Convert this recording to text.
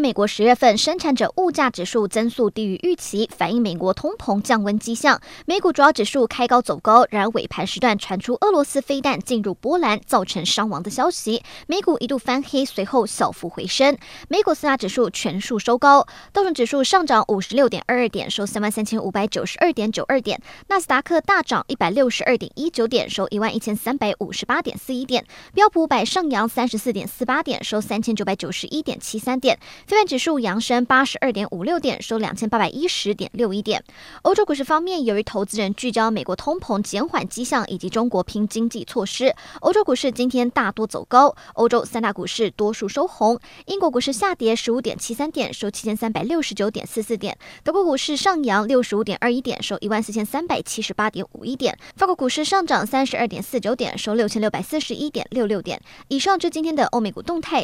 美国十月份生产者物价指数增速低于预期，反映美国通膨降温迹象。美股主要指数开高走高，然而尾盘时段传出俄罗斯飞弹进入波兰，造成伤亡的消息，美股一度翻黑，随后小幅回升。美股四大指数全数收高，道琼指数上涨五十六点二二点，收三万三千五百九十二点九二点；纳斯达克大涨一百六十二点一九点，收一万一千三百五十八点四一点；标普五百上扬三十四点四八点，收三千九百九十一点七三点。非半指数扬升八十二点五六点，收两千八百一十点六一点。欧洲股市方面，由于投资人聚焦美国通膨减缓迹象以及中国拼经济措施，欧洲股市今天大多走高。欧洲三大股市多数收红，英国股市下跌十五点七三点，收七千三百六十九点四四点。德国股市上扬六十五点二一点，收一万四千三百七十八点五一点。法国股市上涨三十二点四九点，收六千六百四十一点六六点。以上是今天的欧美股动态。